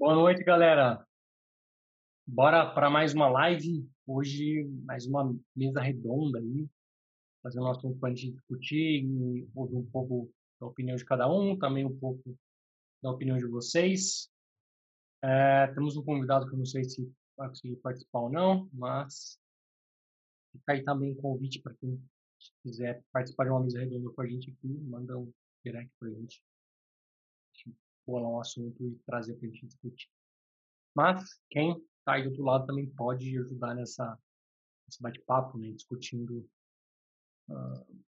Boa noite, galera. Bora para mais uma live. Hoje, mais uma mesa redonda aí, fazendo um assunto para a gente discutir e ouvir um pouco da opinião de cada um, também um pouco da opinião de vocês. É, temos um convidado que eu não sei se vai conseguir participar ou não, mas fica aí também um convite para quem quiser participar de uma mesa redonda com a gente aqui, manda um direct para a gente bolar um assunto e trazer para a gente discutir. Mas quem está aí do outro lado também pode ajudar nessa nesse bate-papo, né, discutindo, uh,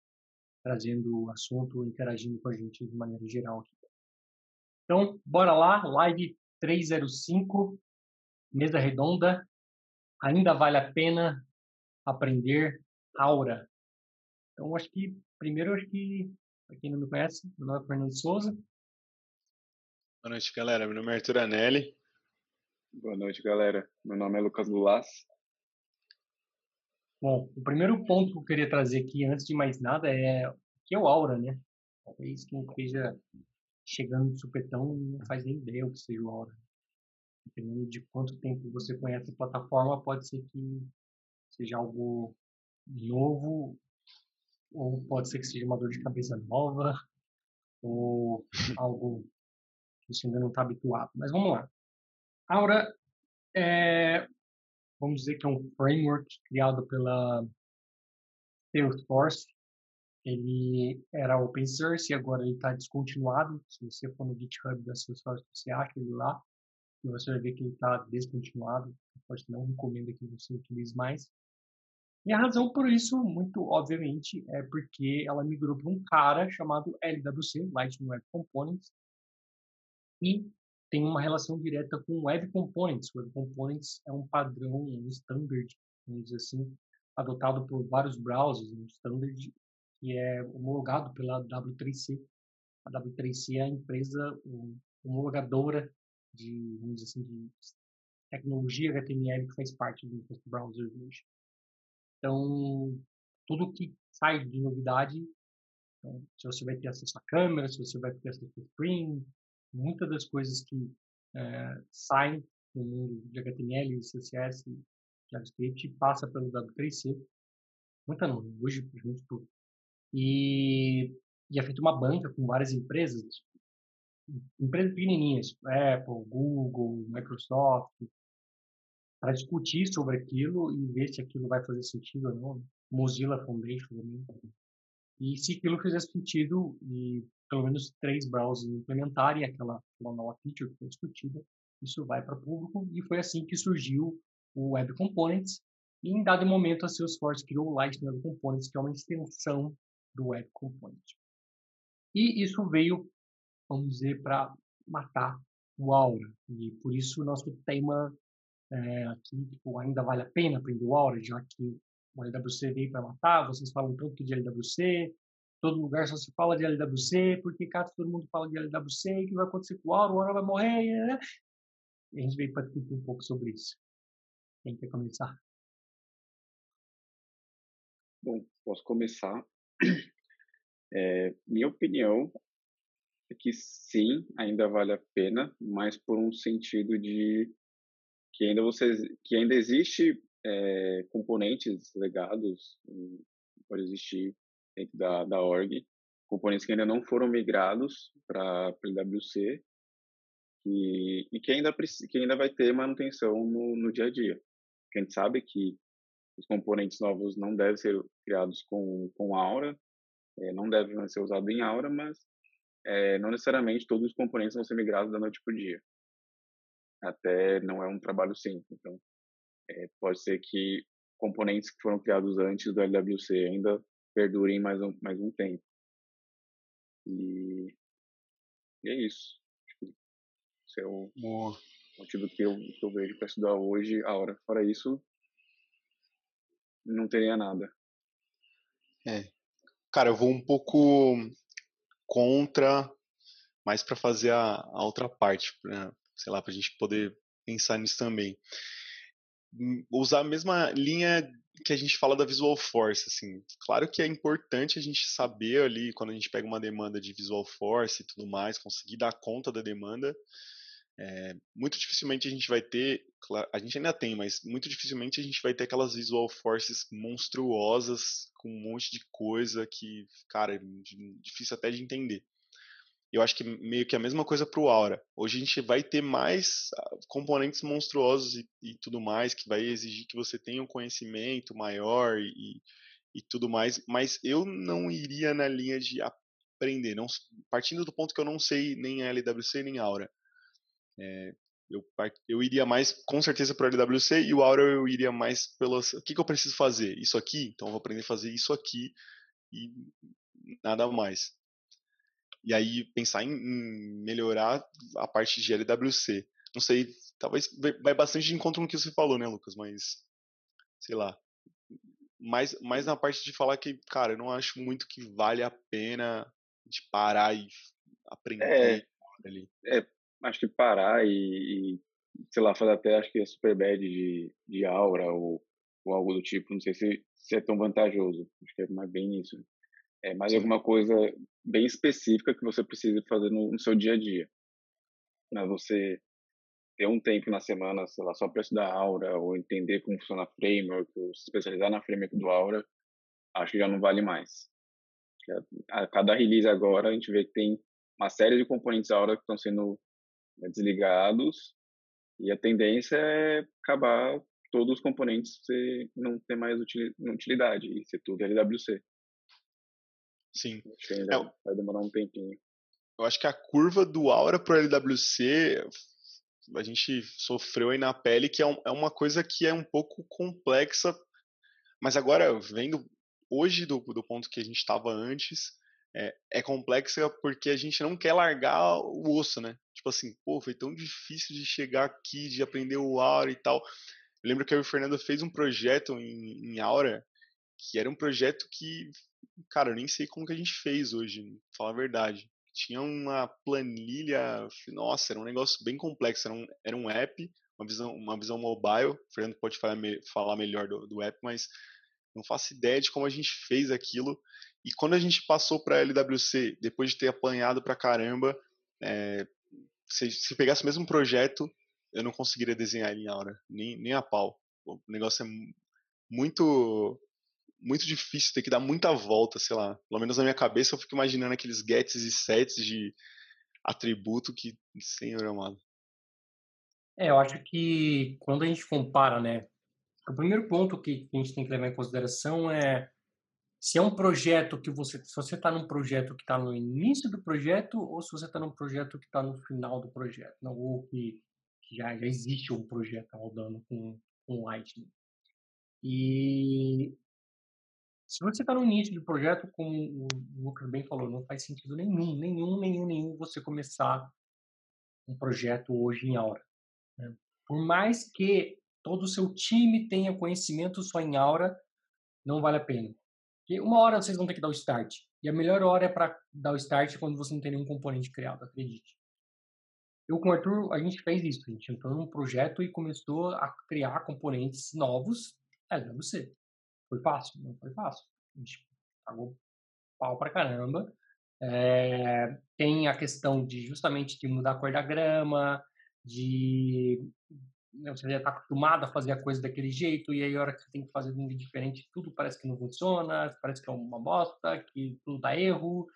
trazendo o assunto, interagindo com a gente de maneira geral. Então, bora lá, live 305, mesa redonda. Ainda vale a pena aprender aura. Então, acho que primeiro acho que para quem não me conhece, meu nome é Fernando Souza, Boa noite, galera. Meu nome é Arthur Anelli. Boa noite, galera. Meu nome é Lucas Lulas. Bom, o primeiro ponto que eu queria trazer aqui, antes de mais nada, é o que é o Aura, né? Talvez quem esteja chegando de supetão não faz nem ideia o que seja o Aura. Dependendo de quanto tempo você conhece a plataforma, pode ser que seja algo novo, ou pode ser que seja uma dor de cabeça nova, ou algo você ainda não está habituado. Mas vamos lá. Aura é, vamos dizer que é um framework criado pela Salesforce. Ele era open source e agora ele está descontinuado. Se você for no GitHub da Salesforce, você acha ele lá e você vai ver que ele está descontinuado. Pode não recomendo que você utilize mais. E a razão por isso, muito obviamente, é porque ela migrou para um cara chamado LWC, Lightning Web Components, e tem uma relação direta com Web Components. Web Components é um padrão, um standard, vamos dizer assim, adotado por vários browsers, um standard que é homologado pela W3C. A W3C é a empresa homologadora de, vamos dizer assim, de tecnologia HTML que faz parte dos browsers hoje. Então, tudo que sai de novidade, então, se você vai ter acesso à câmera, se você vai ter acesso ao screen, muitas das coisas que é, saem no mundo de HTML, CSS, JavaScript passa pelo W3C. Muita não, hoje praticamente tudo. E, e é feita uma banca com várias empresas, empresas pequenininhas, Apple, Google, Microsoft, para discutir sobre aquilo e ver se aquilo vai fazer sentido ou não. Mozilla Foundation também. E se aquilo fizer sentido, e pelo menos três browsers implementarem aquela, aquela nova feature que foi discutida, isso vai para o público. E foi assim que surgiu o Web Components. E em dado momento, a Salesforce criou o Lightning Web Components, que é uma extensão do Web Components. E isso veio, vamos dizer, para matar o Aura. E por isso o nosso tema é, aqui tipo, ainda vale a pena aprender o Aura, já que o LWC veio para matar, vocês falam tanto de LWC, todo lugar só se fala de LWC, porque cá todo mundo fala de LWC, o que vai acontecer com o Aura, o Aura vai morrer, né? E a gente veio para discutir um pouco sobre isso. Quem quer começar? Bom, posso começar. É, minha opinião é que sim, ainda vale a pena, mas por um sentido de que ainda vocês que ainda existe é, componentes legados, pode existir dentro da, da org, componentes que ainda não foram migrados para o LWC e, e que, ainda, que ainda vai ter manutenção no, no dia a dia. a gente sabe que os componentes novos não devem ser criados com, com Aura, é, não devem ser usados em Aura, mas é, não necessariamente todos os componentes vão ser migrados da noite para o dia. Até não é um trabalho simples. Então, é, pode ser que componentes que foram criados antes do LWC ainda perdurem mais um, mais um tempo. E, e é isso. Esse é o motivo que eu, que eu vejo para estudar hoje a hora. Fora isso, não teria nada. É. Cara, eu vou um pouco contra, mais para fazer a, a, outra parte, pra, sei lá, para a gente poder pensar nisso também. Hum, usar a mesma linha que a gente fala da Visual Force, assim. Claro que é importante a gente saber ali, quando a gente pega uma demanda de Visual Force e tudo mais, conseguir dar conta da demanda, É, muito dificilmente a gente vai ter, a gente ainda tem, mas muito dificilmente a gente vai ter aquelas visual forces monstruosas com um monte de coisa que, cara, é difícil até de entender. Eu acho que meio que a mesma coisa para o Aura. Hoje a gente vai ter mais ah, componentes monstruosos e, e, tudo mais, que vai exigir que você tenha um conhecimento maior e, e tudo mais, mas eu não iria na linha de aprender, não, partindo do ponto que eu não sei nem LWC nem Aura. É, eu, eu iria mais, com certeza, para o LWC e o Aura eu iria mais pelas. O que, que eu preciso fazer? Isso aqui? Então eu vou aprender a fazer isso aqui e nada mais. E aí pensar em, em melhorar a parte de LWC. Não sei, talvez vai bastante de encontro no que você falou, né, Lucas? Mas, sei lá. Mais, mais na parte de falar que, cara, eu não acho muito que vale a pena de parar e aprender é, ali. É, acho que parar e, e, sei lá, fazer até acho que a super bad de, de aura ou, ou algo do tipo, não sei se, se é tão vantajoso. Acho que é mais bem isso. É mais alguma coisa bem específica que você precisa fazer no, no seu dia a dia. Né? Você ter um tempo na semana, sei lá, só para estudar Aura ou entender como funciona a framework ou se especializar na framework do Aura, acho que já não vale mais. A cada release agora a gente vê que tem uma série de componentes Aura que estão sendo né, desligados e a tendência é acabar todos os componentes não ter mais utilidade e ser tudo LWC. Sim. Acho que ainda é, vai demorar um tempinho. Eu acho que a curva do Aura pro LWC a gente sofreu aí na pele que é, um, é uma coisa que é um pouco complexa, mas agora vendo hoje do, do ponto que a gente estava antes, é, é, complexa porque a gente não quer largar o osso, né? Tipo assim, pô, foi tão difícil de chegar aqui, de aprender o Aura e tal. Eu lembro que eu e o Fernando fez um projeto em, em Aura, que era um projeto que, cara, eu nem sei como que a gente fez hoje, pra falar a verdade. Tinha uma planilha, nossa, era um negócio bem complexo, era um, era um app, uma visão, uma visão mobile. O Fernando pode falar, falar melhor do, do app, mas não faço ideia de como a gente fez aquilo. E quando a gente passou para LWC, depois de ter apanhado para caramba, é, se, se pegasse o mesmo projeto, eu não conseguiria desenhar ele em Aura, nem, nem a pau. O negócio é muito muito difícil, tem que dar muita volta, sei lá. Pelo menos na minha cabeça eu fico imaginando aqueles gets e sets de atributo que, senhor amado. É, eu acho que quando a gente compara, né, o primeiro ponto que a gente tem que levar em consideração é se é um projeto que você, se você está num projeto que está no início do projeto ou se você está num projeto que está no final do projeto, não, ou que já, já existe um projeto rodando com, com Lightning. E se você está no início do projeto, como o Lucas bem falou, não faz sentido nenhum, nenhum, nenhum, nenhum você começar um projeto hoje em Aura. Né? Por mais que todo o seu time tenha conhecimento só em Aura, não vale a pena. Porque uma hora vocês vão ter que dar o start. E a melhor hora é para dar o start quando você não tem nenhum componente criado, acredite. Eu com o Arthur, a gente fez isso. A gente entrou num projeto e começou a criar componentes novos LWC. Foi fácil? Não foi fácil. A gente pagou pau pra caramba. É, tem a questão de justamente de mudar a cor da grama, de né, você já está acostumado a fazer a coisa daquele jeito, e aí a hora que você tem que fazer um diferente, tudo parece que não funciona, parece que é uma bosta, que tudo dá erro.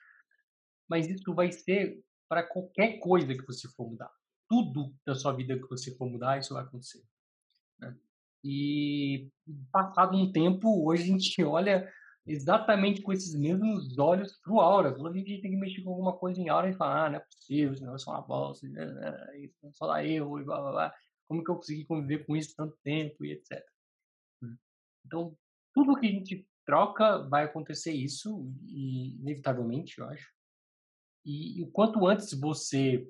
Mas isso vai ser para qualquer coisa que você for mudar. Tudo da sua vida que você for mudar, isso vai acontecer. Né? E passado um tempo, hoje a gente olha exatamente com esses mesmos olhos pro Aura. Quando a gente tem que mexer com alguma coisa em Aura e falar, ah, não é possível, isso não é uma bosta, isso só dá erro e blá blá blá como que eu consegui conviver com isso tanto tempo e etc. Né. Então, tudo que a gente troca vai acontecer isso, e, inevitavelmente, eu acho. E, o quanto antes você.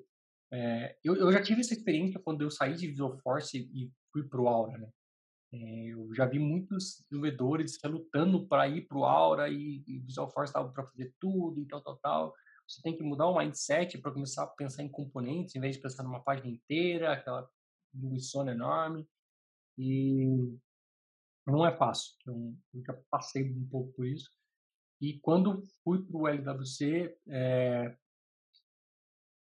É, eu, eu, já tive essa experiência quando eu saí de Visual Force e, fui para o Aura, né? É, eu já vi muitos desenvolvedores lutando para ir para o Aura e, e Visual Force estava para fazer tudo e tal, tal, tal. Você tem que mudar o mindset para começar a pensar em componentes, em vez de pensar numa página inteira, aquela sono enorme e não é fácil. Eu, eu já passei um pouco por isso. E quando fui para o LWC, é,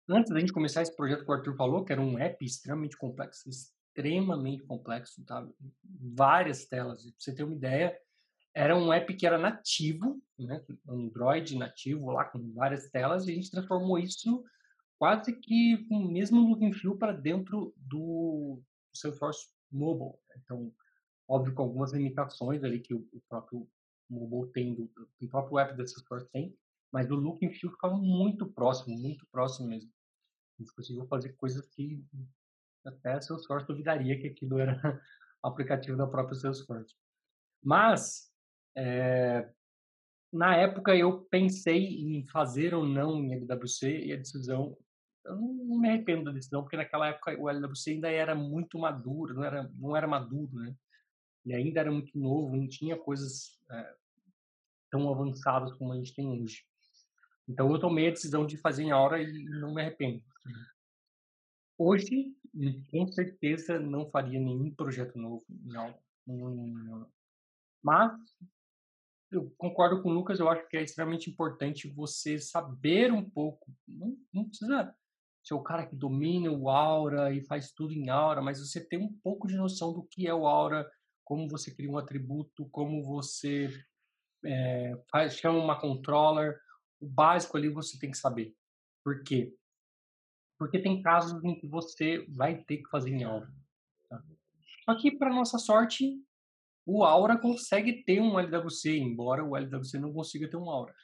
antes da gente começar esse projeto que o Arthur falou, que era um app extremamente complexo, extremamente complexo, tá? Várias telas. Pra você ter uma ideia, era um app que era nativo, né? Android nativo lá com várias telas, e a gente transformou isso quase que com o mesmo look and feel para dentro do Salesforce Mobile. Então, óbvio com algumas limitações ali que o, próprio mobile tem, do, o próprio app da Salesforce tem, mas o look and feel ficava muito próximo, muito próximo mesmo. A gente conseguiu fazer coisas que até Salesforce duvidaria que aquilo era aplicativo da própria Salesforce. Mas, é, na época eu pensei em fazer ou não em LWC e a decisão eu não me arrependo da decisão, porque naquela época o LWC ainda era muito maduro, não era, não era maduro, né? Ele ainda era muito novo, não tinha coisas é, tão avançadas como a gente tem hoje. Então eu tomei a decisão de fazer em Aura e não me arrependo. Hoje, com certeza, não faria nenhum projeto novo em Aura. Mas eu concordo com o Lucas, eu acho que é extremamente importante você saber um pouco. Não, não precisa ser o cara que domina o Aura e faz tudo em Aura, mas você tem um pouco de noção do que é o Aura, como você cria um atributo, como você é, faz, chama uma controller. O básico ali você tem que saber. Por quê? Porque tem casos em que você vai ter que fazer em Aura. Tá? Só que, para nossa sorte, o Aura consegue ter um LWC, embora o LWC não consiga ter um Aura.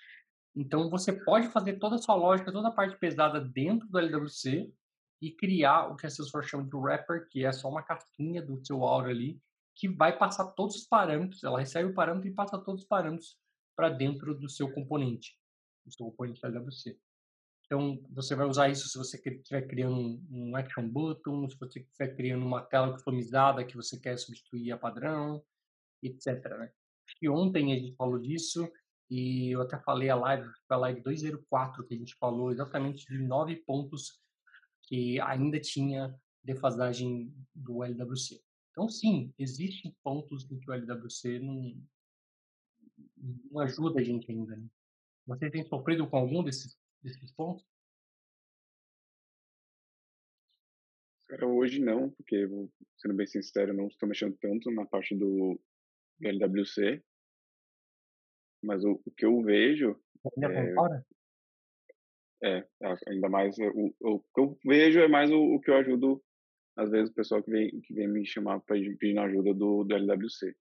Então, você pode fazer toda a sua lógica, toda a parte pesada dentro do LWC e criar o que a Salesforce chama de wrapper, que é só uma casquinha do seu Aura ali, que vai passar todos os parâmetros, ela recebe o parâmetro e passa todos os parâmetros para dentro do seu componente, do seu componente LWC. Então, você vai usar isso se você estiver criando um action button, se você estiver criando uma tela customizada que você quer substituir a padrão, etc. Né? E ontem a gente falou disso e eu até falei a live, a live 204, que a gente falou exatamente de nove pontos que ainda tinha defasagem do LWC. Então, sim, existem pontos em que o LWC não, não ajuda a gente ainda. Né? Você tem sofrido com algum desses, desses pontos? Cara, hoje não, porque, sendo bem sincero, não estou mexendo tanto na parte do LWC. Mas o, o que eu vejo. É, é, ainda mais. O, o, que eu vejo é mais o, o que eu ajudo, às vezes, o pessoal que vem, que vem me chamar para pedir ajuda do, do LWC.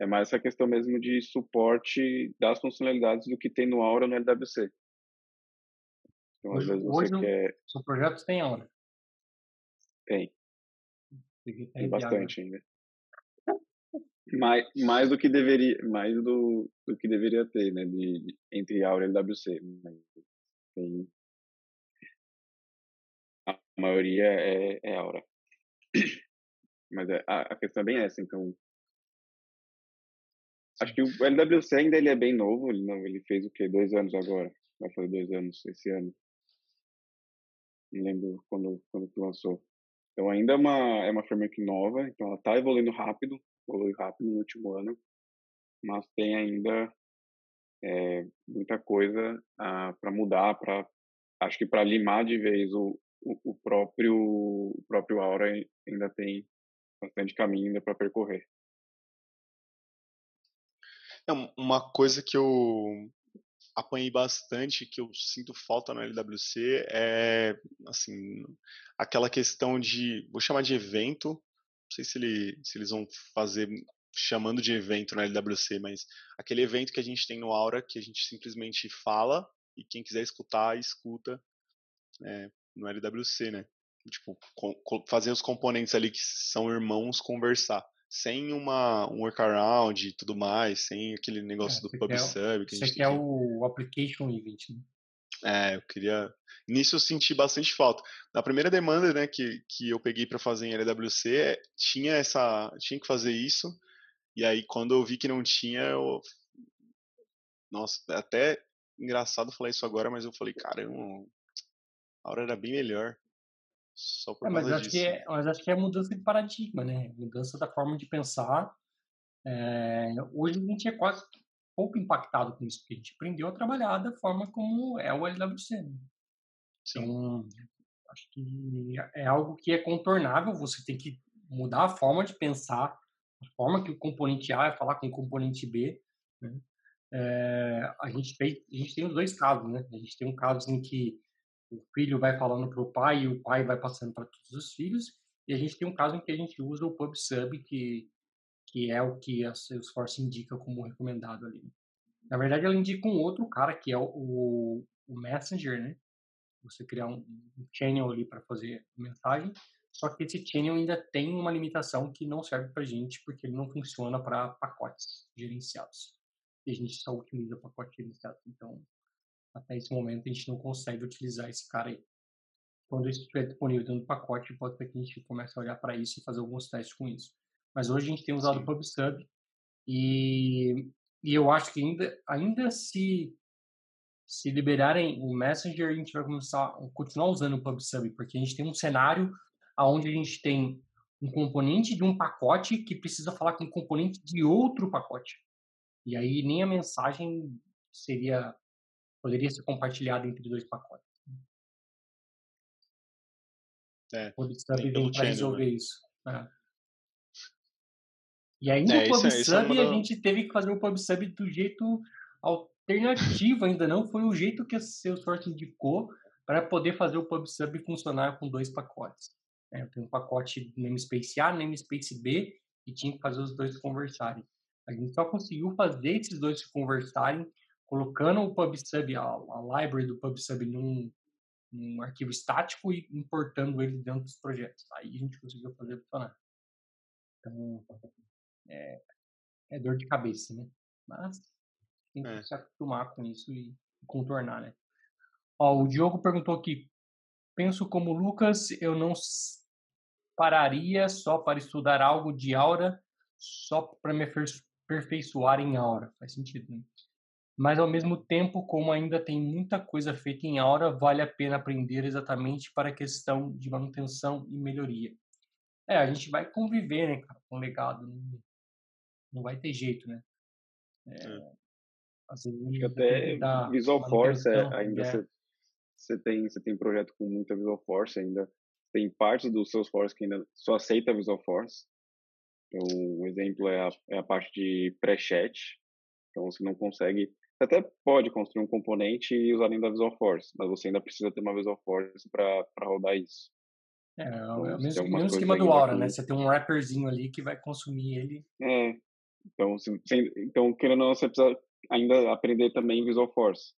É mais essa questão mesmo de suporte das funcionalidades do que tem no Aura no LWC. Então, hoje, às vezes você hoje quer. Seu projeto tem Aura? Tem. Tem bastante ainda. Mais, mais do que deveria, mais do, do que deveria ter, né, de, de entre Aura e LWC. Tem, a maioria é, é Aura. Mas é, a, a questão é bem essa, então Acho que o LWC ainda ele é bem novo, ele, não, ele fez o quê? Dois anos agora. Vai fazer dois anos esse ano. Não lembro quando, quando lançou. Então ainda é uma, é uma framework nova, então ela está evoluindo rápido, evoluiu rápido no último ano, mas tem ainda é, muita coisa ah, para mudar, para acho que para limar de vez o, o, o, próprio o próprio Aura ainda tem bastante caminho ainda para percorrer. É uma coisa que eu apanhei bastante, que eu sinto falta no LWC, é assim, aquela questão de, vou chamar de evento, não sei se, ele, se eles vão fazer chamando de evento no LWC, mas aquele evento que a gente tem no Aura, que a gente simplesmente fala e quem quiser escutar, escuta é, no LWC, né? Tipo, com, fazer os componentes ali que são irmãos conversar sem uma, um workaround e tudo mais, sem aquele negócio é, do PubSub. Que você quer o application event, né? É, eu queria. Nisso eu senti bastante falta. Na primeira demanda, né, que, que eu peguei para fazer em LWC, tinha essa, tinha que fazer isso. E aí quando eu vi que não tinha, eu nossa, é até engraçado falar isso agora, mas eu falei, caramba, a hora era bem melhor. Só por é, mas, acho que é, mas acho que é mudança de paradigma, né? Mudança da forma de pensar. É, hoje a gente é quase pouco impactado com isso, porque a gente aprendeu a trabalhar da forma como é o LWC. Né? Então, acho que é algo que é contornável, você tem que mudar a forma de pensar, a forma que o componente A vai falar com o componente B, né? É, a gente tem a gente tem os dois casos, né? A gente tem um caso em que o filho vai falando para o pai e o pai vai passando para todos os filhos, e a gente tem um caso em que a gente usa o PubSub, que que é o que a Salesforce indica como recomendado ali. Na verdade, ela indica um outro cara que é o, o Messenger, né? Você criar um, um channel ali para fazer mensagem, só que esse channel ainda tem uma limitação que não serve para gente porque ele não funciona para pacotes gerenciados. E a gente só utiliza pacote gerenciado. Então, até esse momento, a gente não consegue utilizar esse cara aí. Quando isso estiver disponível dentro do pacote, pode ser que a gente comece a olhar para isso e fazer alguns testes com isso. Mas hoje a gente tem usado o PubSub e, e eu acho que ainda, ainda se se liberarem o Messenger, a gente vai começar continuar usando o PubSub, porque a gente tem um cenário onde a gente tem um componente de um pacote que precisa falar com um componente de outro pacote. E aí nem a mensagem seria poderia ser compartilhada entre dois pacotes. É, o PubSub vem para resolver né? isso. É. E aí no é, PubSub é, é a gente teve que fazer o PubSub do jeito alternativo, ainda não foi o jeito que a Salesforce indicou para poder fazer o PubSub funcionar com dois pacotes. É, eu tenho um pacote namespace A, namespace B e tinha que fazer os dois conversarem. A gente só conseguiu fazer esses dois se conversarem colocando o PubSub, a, a library do PubSub num, num arquivo estático e importando ele dentro dos projetos. Aí a gente conseguiu fazer funcionar. Então, é, é dor de cabeça, né? Mas tem que é. se acostumar com isso e contornar, né? Ó, o Diogo perguntou aqui, penso como Lucas, eu não pararia só para estudar algo de aura, só para me aperfeiçoar em aura. Faz sentido, né? Mas ao mesmo tempo, como ainda tem muita coisa feita em aura, vale a pena aprender exatamente para a questão de manutenção e melhoria. É, a gente vai conviver, né, cara, com o legado. Não, não vai ter jeito, né? É, é. Vezes, até Visual Force é, ainda é. você tem você tem projeto com muita Visual Force ainda tem partes do Salesforce que ainda só aceita Visual Force então, um exemplo é a, é a parte de pré-chat então você não consegue você até pode construir um componente e usar dentro da Visual Force mas você ainda precisa ter uma Visual Force para rodar isso é, então, é o mesmo, mesmo esquema do Aura, né? Você tem um wrapperzinho ali que vai consumir ele. É. Então, se, então querendo ou não, você precisa ainda aprender também Visual Force,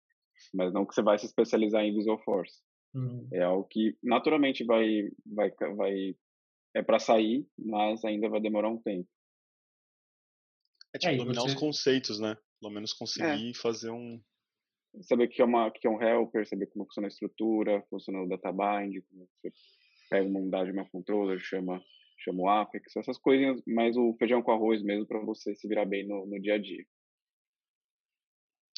mas não que você vai se especializar em Visual Force. Uhum. É algo que naturalmente vai vai vai é para sair, mas ainda vai demorar um tempo. É tipo é, dominar você... os conceitos, né? Pelo menos conseguir é. fazer um saber que é uma que é um helper, saber como funciona a estrutura, funciona o databind, como você pega uma unidade, uma controller, chama chama o Apex, essas coisinhas, mais o feijão com arroz mesmo para você se virar bem no, no dia a dia.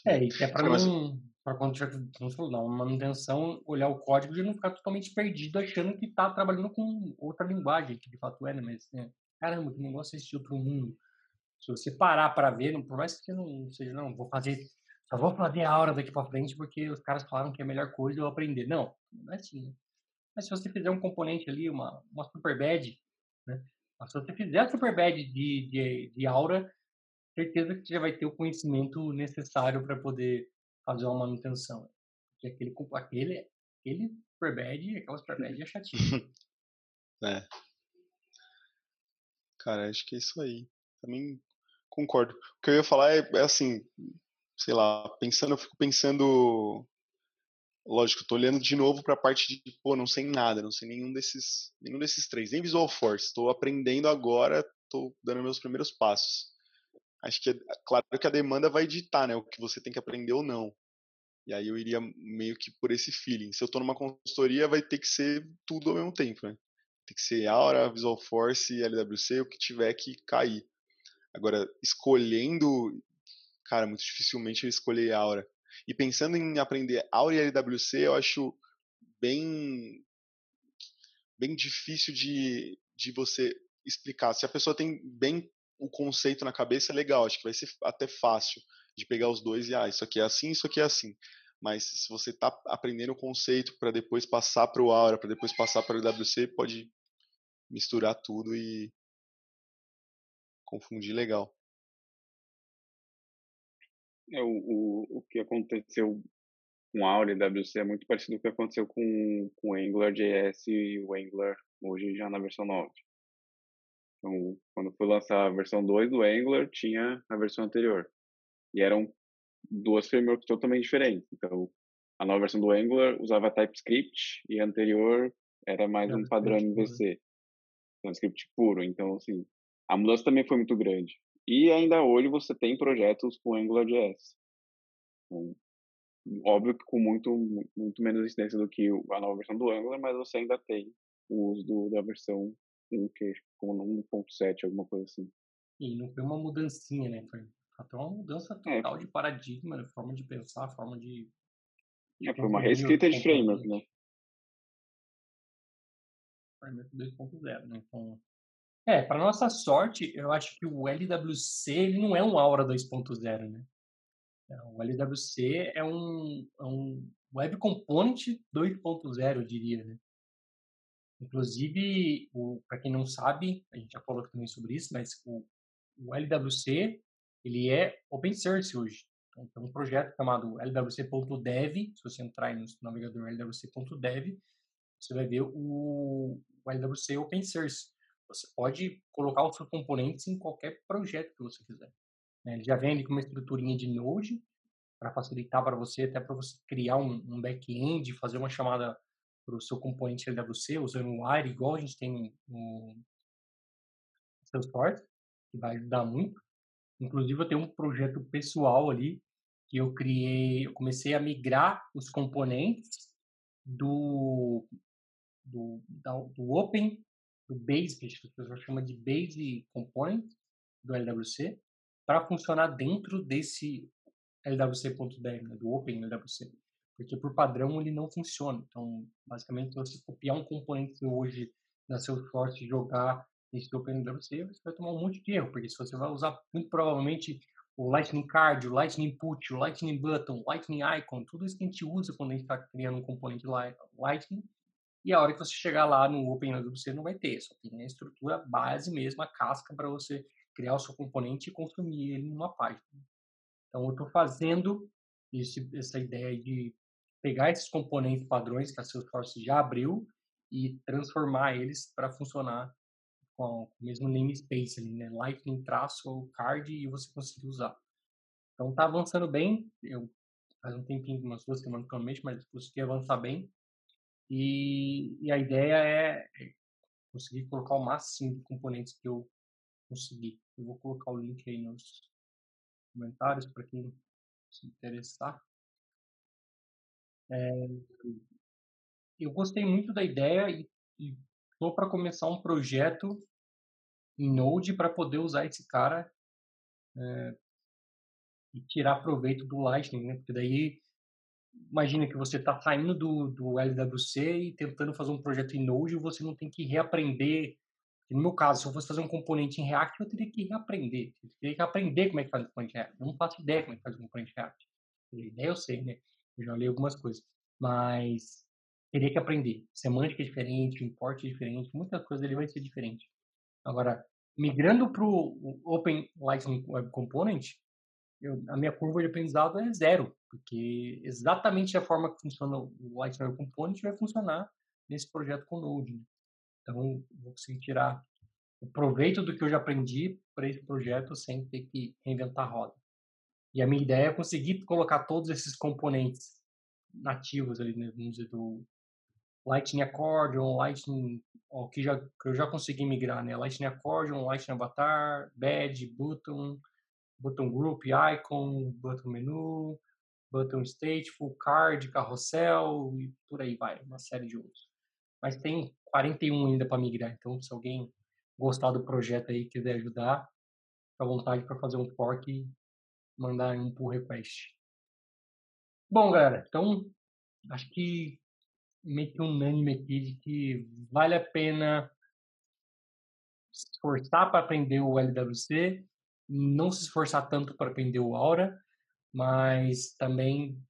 É, e é para não, para quando tiver, como você falou, não, manutenção, olhar o código e não ficar totalmente perdido achando que está trabalhando com outra linguagem, que de fato é, né? Mas, né, caramba, que negócio é esse de outro mundo. Se você parar para ver, por mais que não seja, não, vou fazer, só vou fazer a hora daqui para frente porque os caras falaram que é a melhor coisa eu aprender. Não, não é assim, né? Mas se você fizer um componente ali, uma, uma super bad, né? Mas se você fizer a super bad de, de, de aura, certeza que você já vai ter o conhecimento necessário para poder fazer uma manutenção. Porque aquele, aquele, aquele Superbad, aquela Superbad é chatinho. é. Cara, acho que é isso aí. Também concordo. O que eu ia falar é, é assim, sei lá, pensando, eu fico pensando lógico, tô olhando de novo para a parte de, pô, não sei nada, não sei nenhum desses, nenhum desses três, nem Visual Force, estou aprendendo agora, estou dando meus primeiros passos acho que, claro que a demanda vai ditar, né, o que você tem que aprender ou não. E aí eu iria meio que por esse feeling. Se eu estou numa consultoria, vai ter que ser tudo ao mesmo tempo, né? Tem que ser Aura, Visual Force, LWC, o que tiver que cair. Agora, escolhendo, cara, muito dificilmente eu escolher Aura. E pensando em aprender Aura e LWC, eu acho bem bem difícil de, de você explicar. Se a pessoa tem bem o conceito na cabeça é legal, acho que vai ser até fácil de pegar os dois e, ah, isso aqui é assim, isso aqui é assim. mas se você está aprendendo o conceito para depois passar para o Aura, para depois passar para o LWC, pode misturar tudo e confundir legal. É, o, o, o que aconteceu com Aura e WC é muito parecido com o que aconteceu com, com o AngularJS e o Angular hoje já na versão 9. Então, quando foi lançar a versão 2 do Angular, tinha a versão anterior. E eram duas frameworks totalmente diferentes. Então, a nova versão do Angular usava TypeScript e a anterior era mais um padrão MVC. TypeScript puro. Então, assim, a mudança também foi muito grande. E ainda hoje você tem projetos com AngularJS. Então, óbvio que com muito, muito menos incidência do que a nova versão do Angular, mas você ainda tem o uso do, da versão 1, que, como 1.7, alguma coisa assim. E não foi uma mudancinha, né? Foi até uma mudança é, total é. de paradigma, de forma de pensar, forma de. É, foi uma reescrita de framework, né? Framework 2.0, né? Então, é, para nossa sorte, eu acho que o LWC ele não é um Aura 2.0, né? É, o LWC é um, é um Web Component 2.0, eu diria, né? Inclusive, para quem não sabe, a gente já falou também sobre isso, mas o, o LWC ele é open source hoje. Então, tem um projeto chamado lwc.dev, se você entrar no navegador lwc.dev, você vai ver o, o LWC open source. Você pode colocar os seus componentes em qualquer projeto que você quiser. Né? Ele já vem com uma estruturinha de Node para facilitar para você, até para você criar um, um back-end, fazer uma chamada para o seu componente LWC usando o Wire, igual a gente tem no Salesforce, que vai ajudar muito. Inclusive, eu tenho um projeto pessoal ali que eu criei, eu comecei a migrar os componentes do, do, do Open do Base, que as pessoas chamam de Base Component do LWC, para funcionar dentro desse LWC.dev, né, do Open LWC. Porque por padrão ele não funciona. Então, basicamente, se você copiar um componente hoje da Salesforce e jogar nesse Open LWC, você vai tomar um monte de erro, porque se você vai usar muito provavelmente o Lightning Card, o Lightning Input, o Lightning Button, o Lightning Icon, tudo isso que a gente usa quando a gente está criando um componente Lightning, e a hora que você chegar lá no OpenWC não vai ter, só tem a estrutura base mesmo, a casca para você criar o seu componente e consumir ele numa página. Então eu estou fazendo esse, essa ideia de pegar esses componentes padrões que a Salesforce já abriu e transformar eles para funcionar com o mesmo namespace ali, né? Lightning traço card e você conseguir usar. Então tá avançando bem. Eu faz um tempinho, umas duas semanas provavelmente, mas consegui avançar bem. E, e a ideia é, é conseguir colocar o máximo de componentes que eu conseguir. Eu vou colocar o link aí nos comentários para quem se interessar. É, eu gostei muito da ideia e estou para começar um projeto em Node para poder usar esse cara é, e tirar proveito do Lightning, né? Porque daí imagina que você está saindo do, do LWC e tentando fazer um projeto em Node você não tem que reaprender. No meu caso, se eu fosse fazer um componente em React, eu teria que reaprender. Eu teria que aprender como é que faz um componente React. Eu não faço ideia como é que faz um componente React. Ideia eu sei, né? Eu já li algumas coisas. Mas teria que aprender. Semântica é diferente, importe é diferente, muitas coisas ele vai ser diferente. Agora, migrando para o Open Lightning Web Component, eu, a minha curva de aprendizado é zero, porque exatamente a forma que funciona o Lightning Component vai funcionar nesse projeto com Node. Né? Então, vou conseguir tirar o proveito do que eu já aprendi para esse projeto sem ter que reinventar a roda. E a minha ideia é conseguir colocar todos esses componentes nativos ali, né, vamos dizer, do Lightning Accordion, Lightning, ó, que, já, que eu já consegui migrar, né? Lightning Accordion, Lightning Avatar, Badge, Button, button group, icon, button menu, button stateful, card, carrossel e por aí vai, uma série de outros. Mas tem 41 ainda para migrar, então se alguém gostar do projeto aí quiser ajudar, fica à vontade para fazer um fork e mandar um pull request. Bom, galera, então acho que meio que unânime aqui de que vale a pena esforçar para aprender o LWC não se esforçar tanto para aprender o Aura, mas também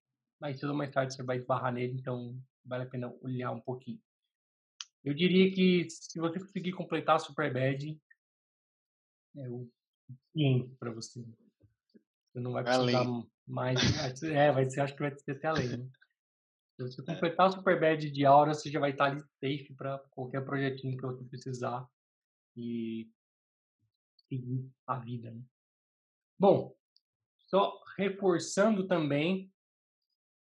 mais cedo ou mais tarde você vai esbarrar nele, então vale a pena olhar um pouquinho. Eu diria que se você conseguir completar a Super Bad, é o 500 para você. Você não vai precisar além. mais. É, vai ser, acho que vai ser até além. Né? Se você é. completar o Super Bad de Aura, você já vai estar ali safe para qualquer projetinho que você precisar e seguir a vida. Né? Bom, só reforçando também,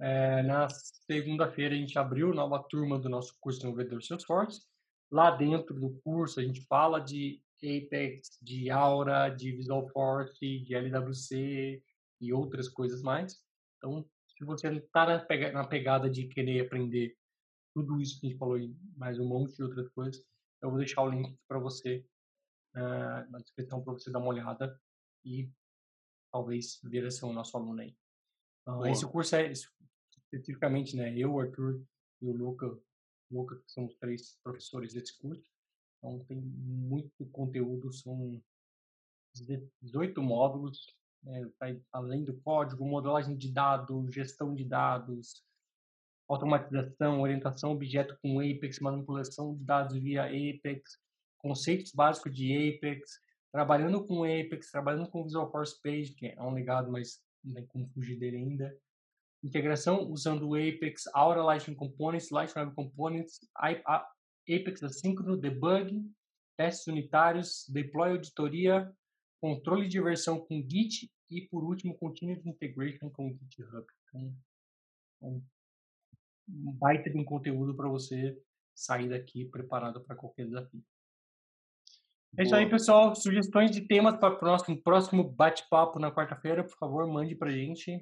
é, na segunda-feira a gente abriu nova turma do nosso curso de Desenvolvedor Salesforce. Lá dentro do curso a gente fala de Apex, de Aura, de Visual Force, de LWC e outras coisas mais. Então, se você está na pegada de querer aprender tudo isso que a gente falou e mais um monte de outras coisas, eu vou deixar o link para você uh, na descrição para você dar uma olhada e talvez vir a ser o nosso aluno aí. Uh, esse curso é especificamente, né, eu, o Arthur e o Luca, Luca que são os três professores desse curso. Então tem muito conteúdo, são 18 módulos né, além do código, modelagem de dados, gestão de dados, automatização, orientação objeto com Apex, manipulação de dados via Apex, conceitos básicos de Apex, trabalhando com Apex, trabalhando com Visual Force Page, que é um legado, mas não tem como fugir dele ainda. Integração usando Apex, Aura Lightning Components, Lightning Web Components, Apex assíncrono, debug, testes unitários, deploy auditoria, controle de versão com Git e, por último, Continuous Integration com o GitHub. Então, um, um baita de um conteúdo para você sair daqui preparado para qualquer desafio. É isso aí, pessoal. Sugestões de temas para o próximo, próximo bate-papo na quarta-feira, por favor, mande para gente.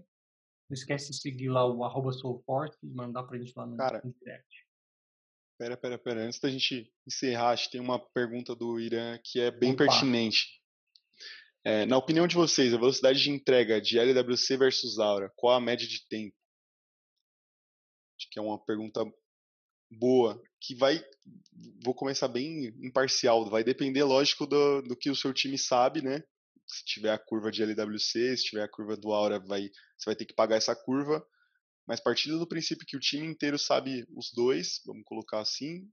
Não esquece de seguir lá o arroba Soulforce e mandar para gente lá no, Cara, no direct. Pera, pera, pera. Antes da gente encerrar, acho que tem uma pergunta do Irã que é bem Opa. pertinente. É, na opinião de vocês, a velocidade de entrega de LWC versus Aura, qual a média de tempo? Acho que é uma pergunta boa, que vai, vou começar bem imparcial, vai depender, lógico, do, do que o seu time sabe, né? Se tiver a curva de LWC, se tiver a curva do Aura, vai, você vai ter que pagar essa curva, mas partindo do princípio que o time inteiro sabe os dois, vamos colocar assim,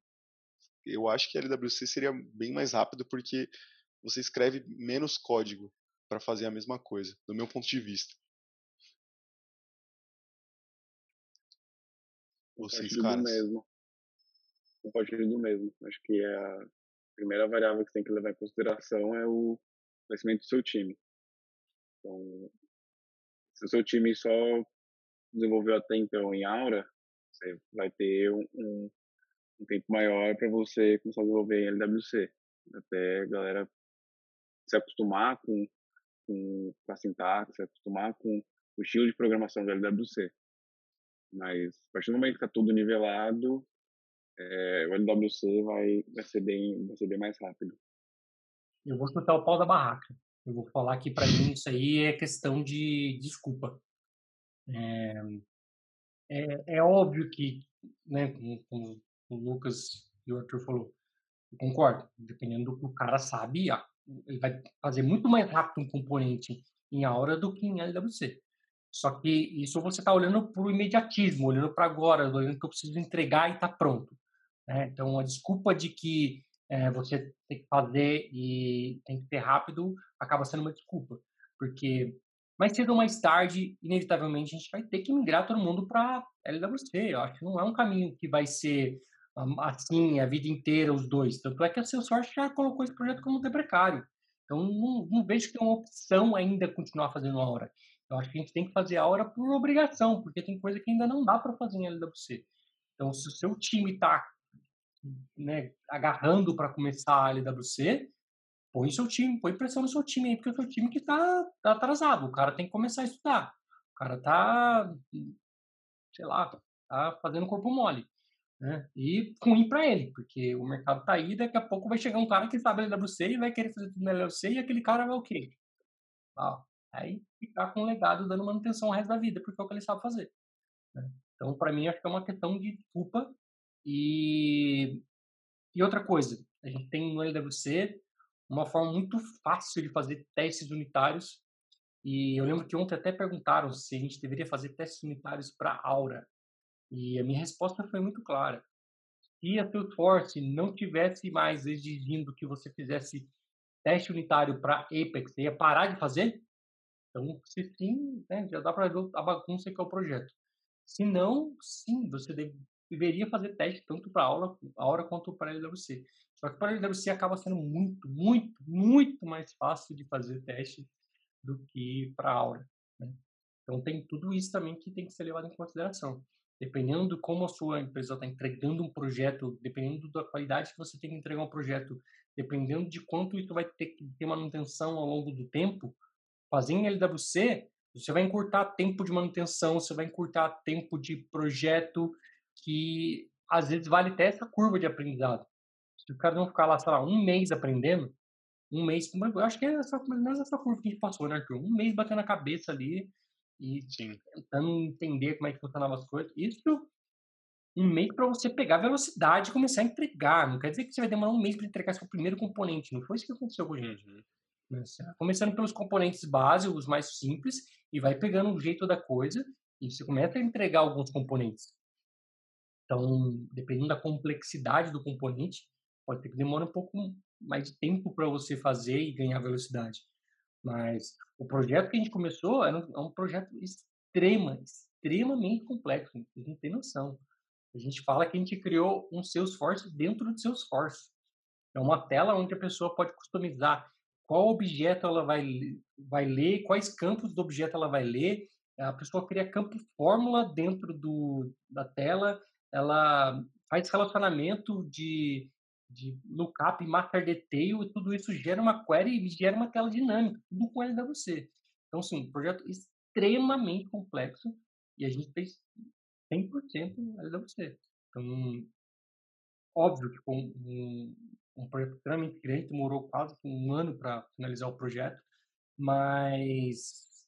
eu acho que a LWC seria bem mais rápido, porque você escreve menos código para fazer a mesma coisa, do meu ponto de vista. Vocês, caras. mesmo. Compartilho do mesmo. Acho que a primeira variável que você tem que levar em consideração é o crescimento do seu time. Então, se o seu time só desenvolveu até então em Aura, você vai ter um, um, um tempo maior para você começar a desenvolver em LWC. Até a galera se acostumar com, com, com a sintaxe, se acostumar com o estilo de programação do LWC. Mas a partir do momento que está tudo nivelado, é, o LWC vai, vai, ser bem, vai ser bem mais rápido. Eu vou chutar o pau da barraca. Eu vou falar que para mim isso aí é questão de desculpa. É, é, é óbvio que, né, como, como, o Lucas e o Arthur falou, eu concordo. Dependendo do que o cara sabe, ele vai fazer muito mais rápido um componente em Aura do que em LWC. Só que isso você está olhando para o imediatismo, olhando para agora, olhando que eu preciso entregar e está pronto. Né? Então, a desculpa de que é, você tem que fazer e tem que ser rápido acaba sendo uma desculpa. Porque mais cedo ou mais tarde, inevitavelmente, a gente vai ter que migrar todo mundo para LWC. Eu acho que não é um caminho que vai ser assim a vida inteira os dois. Tanto é que a Salesforce já colocou esse projeto como precário. Então não, não vejo que é uma opção ainda continuar fazendo a hora. Eu acho que a gente tem que fazer a hora por obrigação, porque tem coisa que ainda não dá para fazer em LWC. Então se o seu time está né, agarrando para começar a LWC, põe seu time, põe pressão no seu time aí, porque é o seu time que está tá atrasado. O cara tem que começar a estudar. O cara está, sei lá, tá fazendo corpo mole. Né? E ruim para ele, porque o mercado tá aí, daqui a pouco vai chegar um cara que sabe LWC e vai querer fazer tudo na LWC e aquele cara vai o quê? Aí ficar com o legado dando manutenção o resto da vida, porque é o que ele sabe fazer. Né? Então, para mim, acho que é uma questão de culpa. E, e outra coisa, a gente tem no LWC uma forma muito fácil de fazer testes unitários E eu lembro que ontem até perguntaram se a gente deveria fazer testes unitários para Aura. E a minha resposta foi muito clara. Se a Salesforce não tivesse mais exigindo que você fizesse teste unitário para Apex, você ia parar de fazer? Então, se sim, né, já dá para ver a bagunça que é o projeto. Se não, sim, você deve, deveria fazer teste tanto para aula, Aura quanto para LWC. Só que para LWC acaba sendo muito, muito, muito mais fácil de fazer teste do que para a Aura. Né? Então tem tudo isso também que tem que ser levado em consideração. Dependendo de como a sua empresa está entregando um projeto, dependendo da qualidade que você tem que entregar um projeto, dependendo de quanto isso vai ter que ter manutenção ao longo do tempo, fazendo LWC, você vai encurtar tempo de manutenção, você vai encurtar tempo de projeto, que às vezes vale até essa curva de aprendizado. Se o cara não ficar lá, sei lá, um mês aprendendo, um mês, eu acho que é essa, mais ou menos essa curva que a gente passou, né, Arthur? Um mês batendo a cabeça ali e Sim. tentando entender como é que funcionavam as coisas. Isso um mês para você pegar velocidade e começar a entregar. Não quer dizer que você vai demorar um mês para entregar seu primeiro componente. Não foi isso que aconteceu com a gente. Uhum. Começando pelos componentes básicos, os mais simples, e vai pegando o jeito da coisa e você começa a entregar alguns componentes. Então, dependendo da complexidade do componente, pode ter que demorar um pouco mais de tempo para você fazer e ganhar velocidade. Mas o projeto que a gente começou é um, um projeto extrema, extremamente complexo, vocês não tem noção. A gente fala que a gente criou um Salesforce dentro do Salesforce. É uma tela onde a pessoa pode customizar qual objeto ela vai, vai ler, quais campos do objeto ela vai ler. A pessoa cria campo fórmula dentro do, da tela, ela faz relacionamento de de lookup, master detail, e tudo isso gera uma query e gera uma tela dinâmica, tudo com LWC. Então, assim, um projeto extremamente complexo e a gente fez 100% LWC. Então, óbvio que com um, um projeto extremamente grande, demorou quase um ano para finalizar o projeto, mas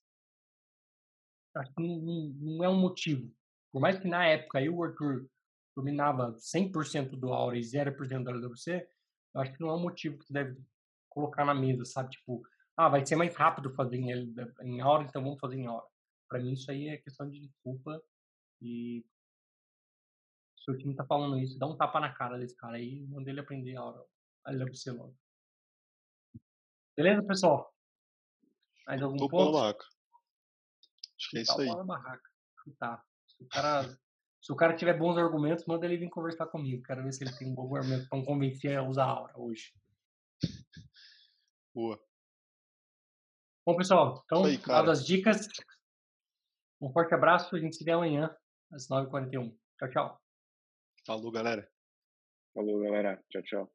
acho que não, não, é um motivo. Por mais que na época eu, o Arthur, dominava 100% do Aura e 0% do LWC, eu acho que não é um motivo que você deve colocar na mesa, sabe? Tipo, ah, vai ser mais rápido fazer em, em Aura, então vamos fazer em Aura. Para mim isso aí é questão de desculpa e se o time tá falando isso, dá um tapa na cara desse cara aí e manda ele aprender a Aura, a LWC logo. Beleza, pessoal? Mais algum Tô ponto? Barraca. Acho que é isso aí. Barraca. Tá. Se o cara se o cara tiver bons argumentos, manda ele vir conversar comigo. Quero ver se ele tem um bom argumento para me convencer a usar a aura hoje. Boa. Bom, pessoal, então, aí, dadas as dicas, um forte abraço. A gente se vê amanhã, às 9h41. Tchau, tchau. Falou, galera. Falou, galera. Tchau, tchau.